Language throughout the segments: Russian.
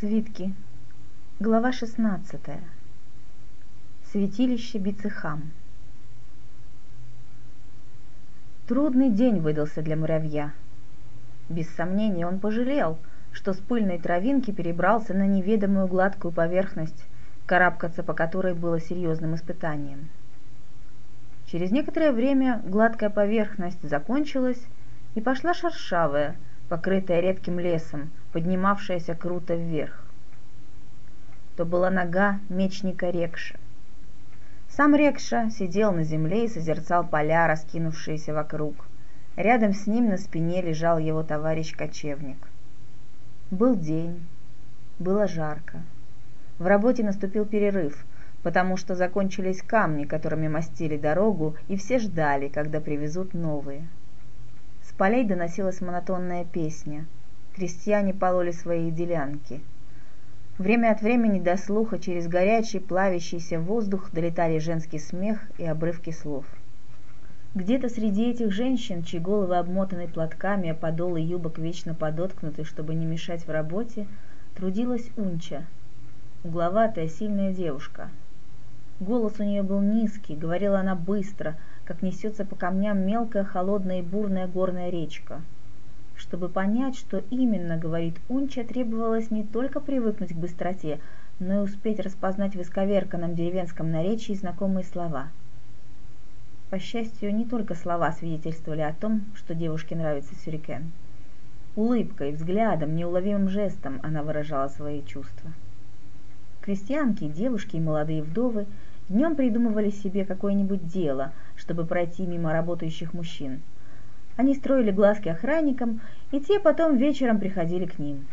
Свитки. Глава 16. Святилище Бицехам. Трудный день выдался для муравья. Без сомнения он пожалел, что с пыльной травинки перебрался на неведомую гладкую поверхность, карабкаться по которой было серьезным испытанием. Через некоторое время гладкая поверхность закончилась, и пошла шершавая, покрытая редким лесом, поднимавшаяся круто вверх. То была нога мечника Рекша. Сам Рекша сидел на земле и созерцал поля, раскинувшиеся вокруг. Рядом с ним на спине лежал его товарищ-кочевник. Был день, было жарко. В работе наступил перерыв, потому что закончились камни, которыми мастили дорогу, и все ждали, когда привезут новые. С полей доносилась монотонная песня – крестьяне пололи свои делянки. Время от времени до слуха через горячий плавящийся воздух долетали женский смех и обрывки слов. Где-то среди этих женщин, чьи головы обмотаны платками, а подолы юбок вечно подоткнуты, чтобы не мешать в работе, трудилась Унча, угловатая, сильная девушка. Голос у нее был низкий, говорила она быстро, как несется по камням мелкая, холодная и бурная горная речка – чтобы понять, что именно говорит Унча, требовалось не только привыкнуть к быстроте, но и успеть распознать в исковерканном деревенском наречии знакомые слова. По счастью, не только слова свидетельствовали о том, что девушке нравится сюрикен. Улыбкой, взглядом, неуловимым жестом она выражала свои чувства. Крестьянки, девушки и молодые вдовы днем придумывали себе какое-нибудь дело, чтобы пройти мимо работающих мужчин – они строили глазки охранникам, и те потом вечером приходили к ним.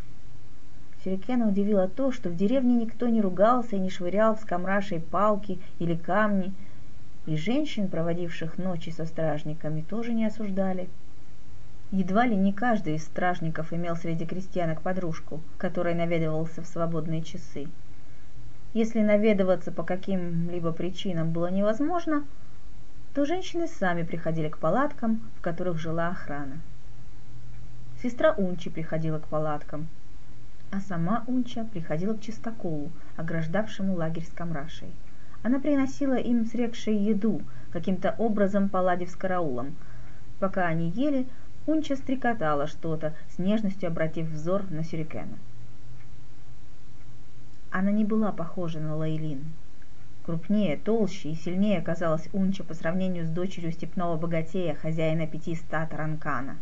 Сюрикена удивило то, что в деревне никто не ругался и не швырял с камрашей палки или камни, и женщин, проводивших ночи со стражниками, тоже не осуждали. Едва ли не каждый из стражников имел среди крестьянок подружку, которой наведывался в свободные часы. Если наведываться по каким-либо причинам было невозможно, то женщины сами приходили к палаткам, в которых жила охрана. Сестра Унчи приходила к палаткам, а сама Унча приходила к чистоколу, ограждавшему лагерь с камрашей. Она приносила им срекшей еду, каким-то образом поладив с караулом. Пока они ели, Унча стрекотала что-то, с нежностью обратив взор на Сюрикена. Она не была похожа на Лейлин, Крупнее, толще и сильнее казалась Унча по сравнению с дочерью степного богатея, хозяина пяти стад Ранкана.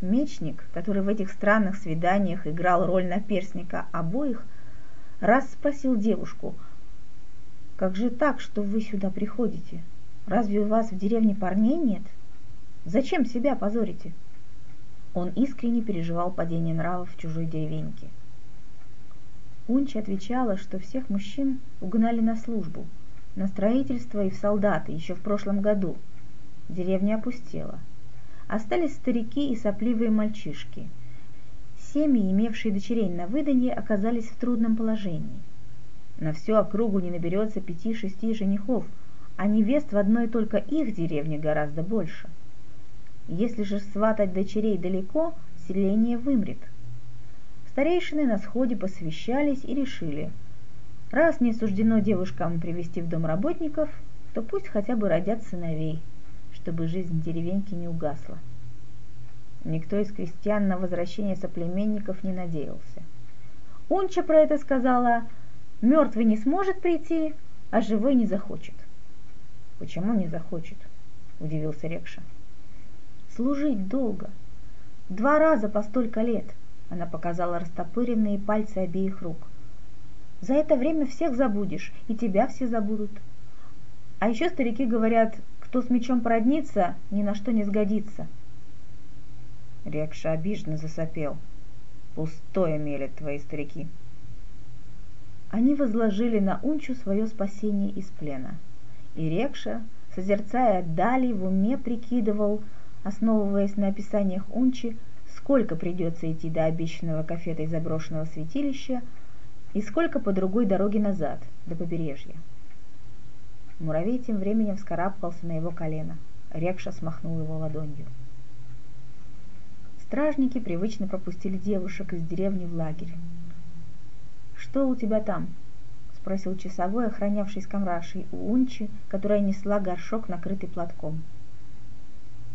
Мечник, который в этих странных свиданиях играл роль наперсника обоих, раз спросил девушку, «Как же так, что вы сюда приходите? Разве у вас в деревне парней нет? Зачем себя позорите?» Он искренне переживал падение нравов в чужой деревеньке – Унча отвечала, что всех мужчин угнали на службу, на строительство и в солдаты еще в прошлом году. Деревня опустела. Остались старики и сопливые мальчишки. Семьи, имевшие дочерей на выданье, оказались в трудном положении. На всю округу не наберется пяти-шести женихов, а невест в одной только их деревне гораздо больше. Если же сватать дочерей далеко, селение вымрет – Старейшины на сходе посвящались и решили, раз не суждено девушкам привести в дом работников, то пусть хотя бы родят сыновей, чтобы жизнь деревеньки не угасла. Никто из крестьян на возвращение соплеменников не надеялся. Унча про это сказала, мертвый не сможет прийти, а живой не захочет. Почему не захочет? Удивился Рекша. Служить долго. Два раза по столько лет – она показала растопыренные пальцы обеих рук. За это время всех забудешь, и тебя все забудут. А еще старики говорят, кто с мечом породнится, ни на что не сгодится. Рекша обиженно засопел. Пустое мелят твои старики. Они возложили на Унчу свое спасение из плена. И Рекша, созерцая дали, в уме прикидывал, основываясь на описаниях Унчи, сколько придется идти до обещанного кафета и заброшенного святилища, и сколько по другой дороге назад, до побережья. Муравей тем временем вскарабкался на его колено. Рекша смахнул его ладонью. Стражники привычно пропустили девушек из деревни в лагерь. что у тебя там?» — спросил часовой, охранявший скамрашей у Унчи, которая несла горшок, накрытый платком.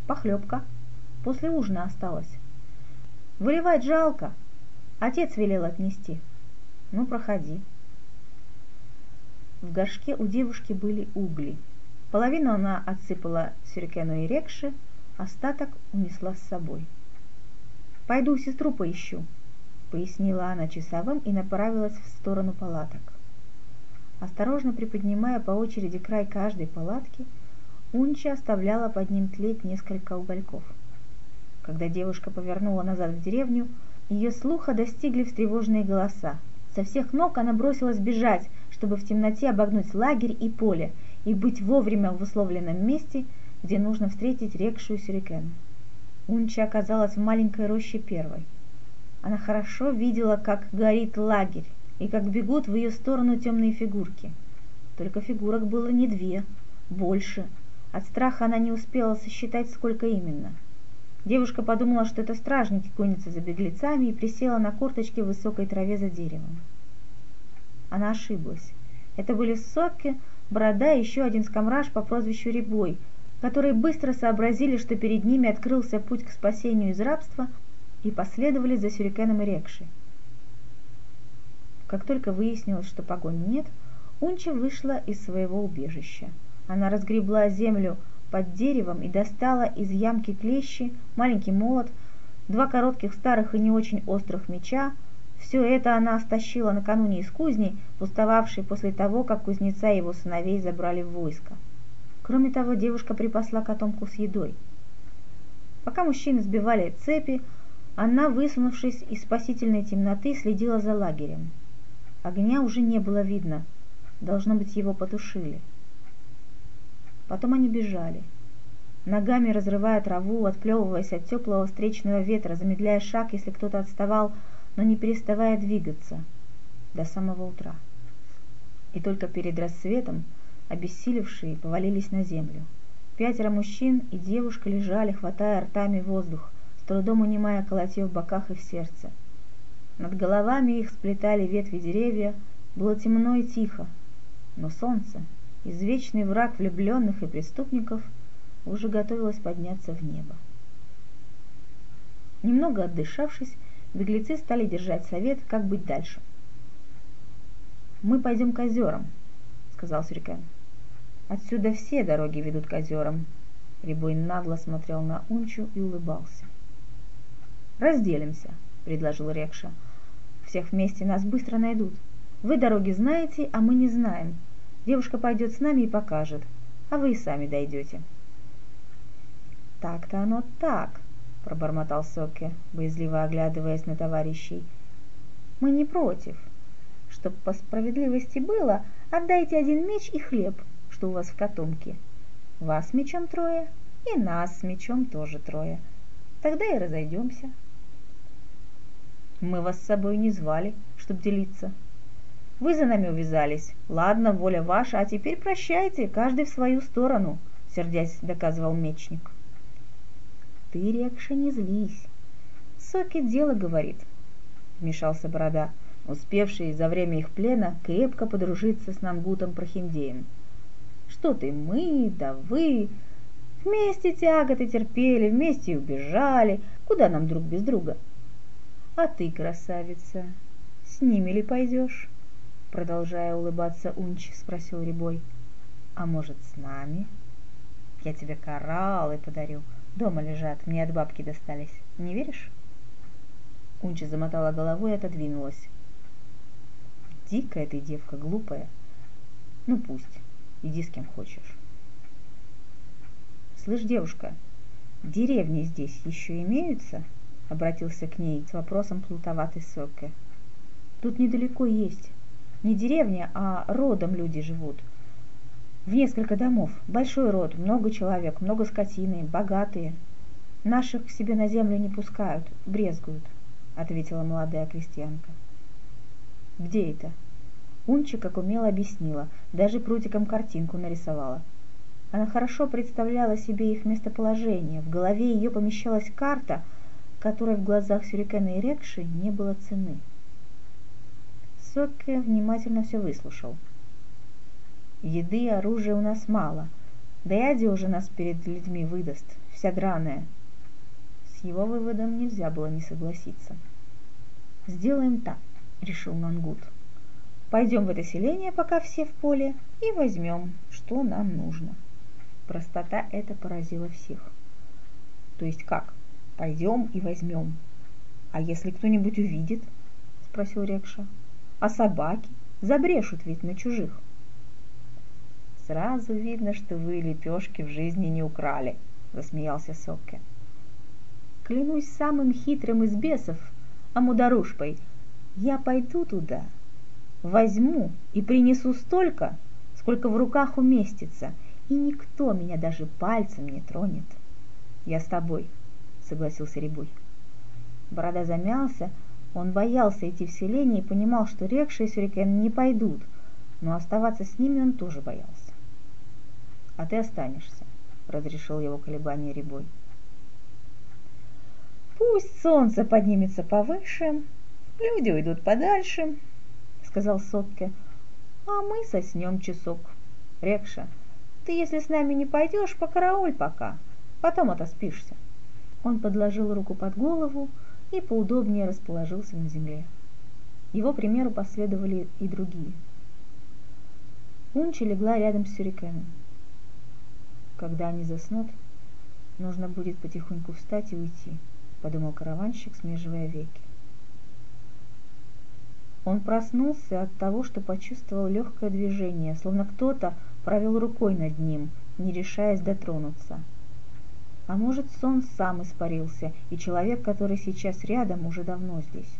«Похлебка. После ужина осталось. Выливать жалко. Отец велел отнести. Ну, проходи». В горшке у девушки были угли. Половину она отсыпала сюрикену и рекши, остаток унесла с собой. «Пойду сестру поищу», — пояснила она часовым и направилась в сторону палаток. Осторожно приподнимая по очереди край каждой палатки, Унча оставляла под ним тлеть несколько угольков. Когда девушка повернула назад в деревню, ее слуха достигли встревоженные голоса. Со всех ног она бросилась бежать, чтобы в темноте обогнуть лагерь и поле и быть вовремя в условленном месте, где нужно встретить рекшую сюрикен. Унча оказалась в маленькой роще первой. Она хорошо видела, как горит лагерь, и как бегут в ее сторону темные фигурки. Только фигурок было не две, больше. От страха она не успела сосчитать, сколько именно. Девушка подумала, что это стражники гонятся за беглецами и присела на корточки в высокой траве за деревом. Она ошиблась. Это были Соки, Борода и еще один скамраж по прозвищу Рябой, которые быстро сообразили, что перед ними открылся путь к спасению из рабства и последовали за Сюрикеном и Рекшей. Как только выяснилось, что погони нет, Унча вышла из своего убежища. Она разгребла землю под деревом и достала из ямки клещи, маленький молот, два коротких старых и не очень острых меча. Все это она стащила накануне из кузни, пустовавшей после того, как кузнеца и его сыновей забрали в войско. Кроме того, девушка припасла котомку с едой. Пока мужчины сбивали цепи, она, высунувшись из спасительной темноты, следила за лагерем. Огня уже не было видно. Должно быть, его потушили. Потом они бежали. Ногами разрывая траву, отплевываясь от теплого встречного ветра, замедляя шаг, если кто-то отставал, но не переставая двигаться до самого утра. И только перед рассветом обессилевшие повалились на землю. Пятеро мужчин и девушка лежали, хватая ртами воздух, с трудом унимая колотье в боках и в сердце – над головами их сплетали ветви деревья, было темно и тихо, но солнце, извечный враг влюбленных и преступников, уже готовилось подняться в небо. Немного отдышавшись, беглецы стали держать совет, как быть дальше. «Мы пойдем к озерам», — сказал Сюрикен. «Отсюда все дороги ведут к озерам». Рябой нагло смотрел на Унчу и улыбался. «Разделимся», — предложил Рекша. Всех вместе нас быстро найдут. Вы дороги знаете, а мы не знаем. Девушка пойдет с нами и покажет, а вы и сами дойдете. Так-то оно так, пробормотал Соке, боязливо оглядываясь на товарищей. Мы не против. Чтоб по справедливости было, отдайте один меч и хлеб, что у вас в котомке. Вас мечом трое, и нас с мечом тоже трое. Тогда и разойдемся. Мы вас с собой не звали, чтоб делиться. Вы за нами увязались. Ладно, воля ваша, а теперь прощайте, каждый в свою сторону, сердясь, доказывал мечник. Ты, Рекша, не злись. Соки дело говорит, вмешался Борода, успевший за время их плена крепко подружиться с Нангутом Прохиндеем. Что ты, мы, да вы, вместе тяготы терпели, вместе и убежали, куда нам друг без друга? — а ты, красавица, с ними ли пойдешь? Продолжая улыбаться Унч, спросил Рябой. А может, с нами? Я тебе кораллы подарю. Дома лежат, мне от бабки достались. Не веришь? Унча замотала головой и отодвинулась. Дикая ты девка, глупая. Ну пусть, иди с кем хочешь. Слышь, девушка, деревни здесь еще имеются? —— обратился к ней с вопросом плутоватый Соке. «Тут недалеко есть. Не деревня, а родом люди живут. В несколько домов. Большой род, много человек, много скотины, богатые. Наших к себе на землю не пускают, брезгуют», — ответила молодая крестьянка. «Где это?» Унча, как умело объяснила, даже прутиком картинку нарисовала. Она хорошо представляла себе их местоположение, в голове ее помещалась карта — которой в глазах Сюрикена и Рекши не было цены. Сокке внимательно все выслушал. Еды и оружия у нас мало, да и одежа нас перед людьми выдаст, вся драная. С его выводом нельзя было не согласиться. «Сделаем так», — решил Мангут. «Пойдем в это селение, пока все в поле, и возьмем, что нам нужно». Простота это поразила всех. «То есть как? Пойдем и возьмем. А если кто-нибудь увидит?» — спросил Рекша. «А собаки? Забрешут ведь на чужих». «Сразу видно, что вы лепешки в жизни не украли», — засмеялся Сокке. «Клянусь самым хитрым из бесов, Амударушпой, я пойду туда, возьму и принесу столько, сколько в руках уместится, и никто меня даже пальцем не тронет. Я с тобой, согласился Рябой. Борода замялся, он боялся идти в селение и понимал, что Рекша и Сюрикен не пойдут, но оставаться с ними он тоже боялся. «А ты останешься», — разрешил его колебание Рябой. Пусть солнце поднимется повыше, люди уйдут подальше, сказал Сотке, а мы соснем часок. Рекша, ты если с нами не пойдешь, покарауль пока, потом отоспишься. Он подложил руку под голову и поудобнее расположился на земле. Его примеру последовали и другие. Унча легла рядом с Сюрикеном. Когда они заснут, нужно будет потихоньку встать и уйти подумал караванщик, смеживая веки. Он проснулся от того, что почувствовал легкое движение, словно кто-то провел рукой над ним, не решаясь дотронуться. А может, сон сам испарился, и человек, который сейчас рядом, уже давно здесь.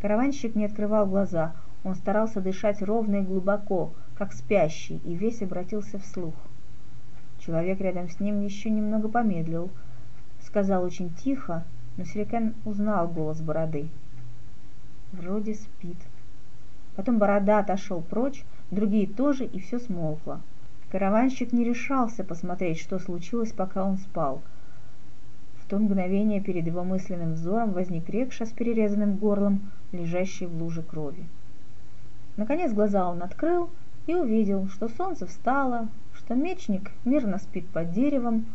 Караванщик не открывал глаза, он старался дышать ровно и глубоко, как спящий, и весь обратился вслух. Человек рядом с ним еще немного помедлил – сказал очень тихо, но Сюрикен узнал голос бороды. Вроде спит. Потом борода отошел прочь, другие тоже, и все смолкло. Караванщик не решался посмотреть, что случилось, пока он спал. В то мгновение перед его мысленным взором возник рекша с перерезанным горлом, лежащий в луже крови. Наконец глаза он открыл и увидел, что солнце встало, что мечник мирно спит под деревом,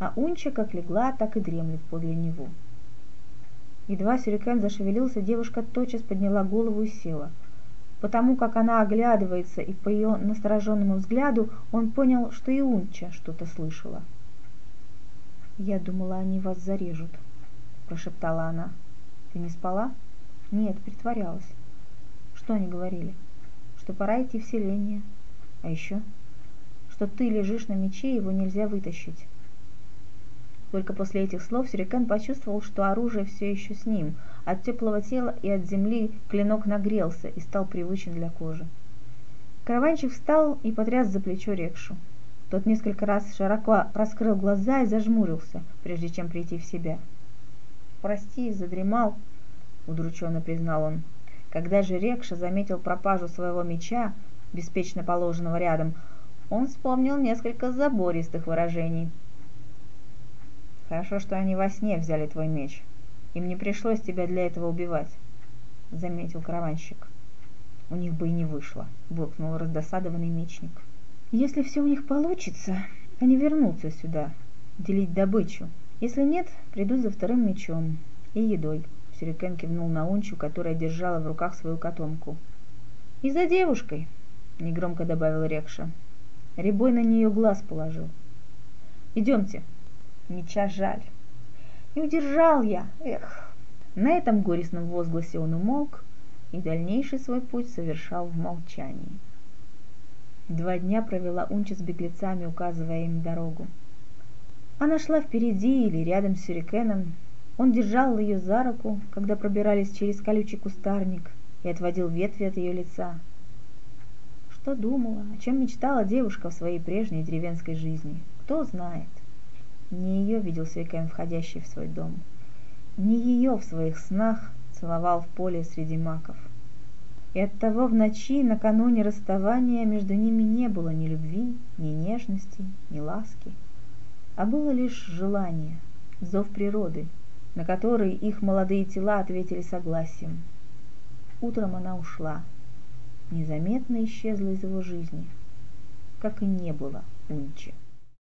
а Унча как легла, так и дремлет подле него. Едва Сюрикен зашевелился, девушка тотчас подняла голову и села. Потому как она оглядывается, и по ее настороженному взгляду он понял, что и Унча что-то слышала. «Я думала, они вас зарежут», — прошептала она. «Ты не спала?» «Нет, притворялась». «Что они говорили?» «Что пора идти в селение. А еще?» «Что ты лежишь на мече, его нельзя вытащить». Только после этих слов Сюрикен почувствовал, что оружие все еще с ним. От теплого тела и от земли клинок нагрелся и стал привычен для кожи. Караванчик встал и потряс за плечо Рекшу. Тот несколько раз широко раскрыл глаза и зажмурился, прежде чем прийти в себя. «Прости, задремал», — удрученно признал он. Когда же Рекша заметил пропажу своего меча, беспечно положенного рядом, он вспомнил несколько забористых выражений — Хорошо, что они во сне взяли твой меч. Им не пришлось тебя для этого убивать, — заметил караванщик. У них бы и не вышло, — буркнул раздосадованный мечник. Если все у них получится, они вернутся сюда, делить добычу. Если нет, придут за вторым мечом и едой. Сюрикен кивнул на Унчу, которая держала в руках свою котомку. «И за девушкой», — негромко добавил Рекша. Рябой на нее глаз положил. «Идемте», меча жаль. Не удержал я, эх. На этом горестном возгласе он умолк и дальнейший свой путь совершал в молчании. Два дня провела Унча с беглецами, указывая им дорогу. Она шла впереди или рядом с Сюрикеном. Он держал ее за руку, когда пробирались через колючий кустарник, и отводил ветви от ее лица. Что думала, о чем мечтала девушка в своей прежней деревенской жизни, кто знает. Не ее видел Свекем, входящий в свой дом. Не ее в своих снах целовал в поле среди маков. И оттого в ночи, накануне расставания, между ними не было ни любви, ни нежности, ни ласки, а было лишь желание, зов природы, на который их молодые тела ответили согласием. Утром она ушла, незаметно исчезла из его жизни, как и не было Унчи.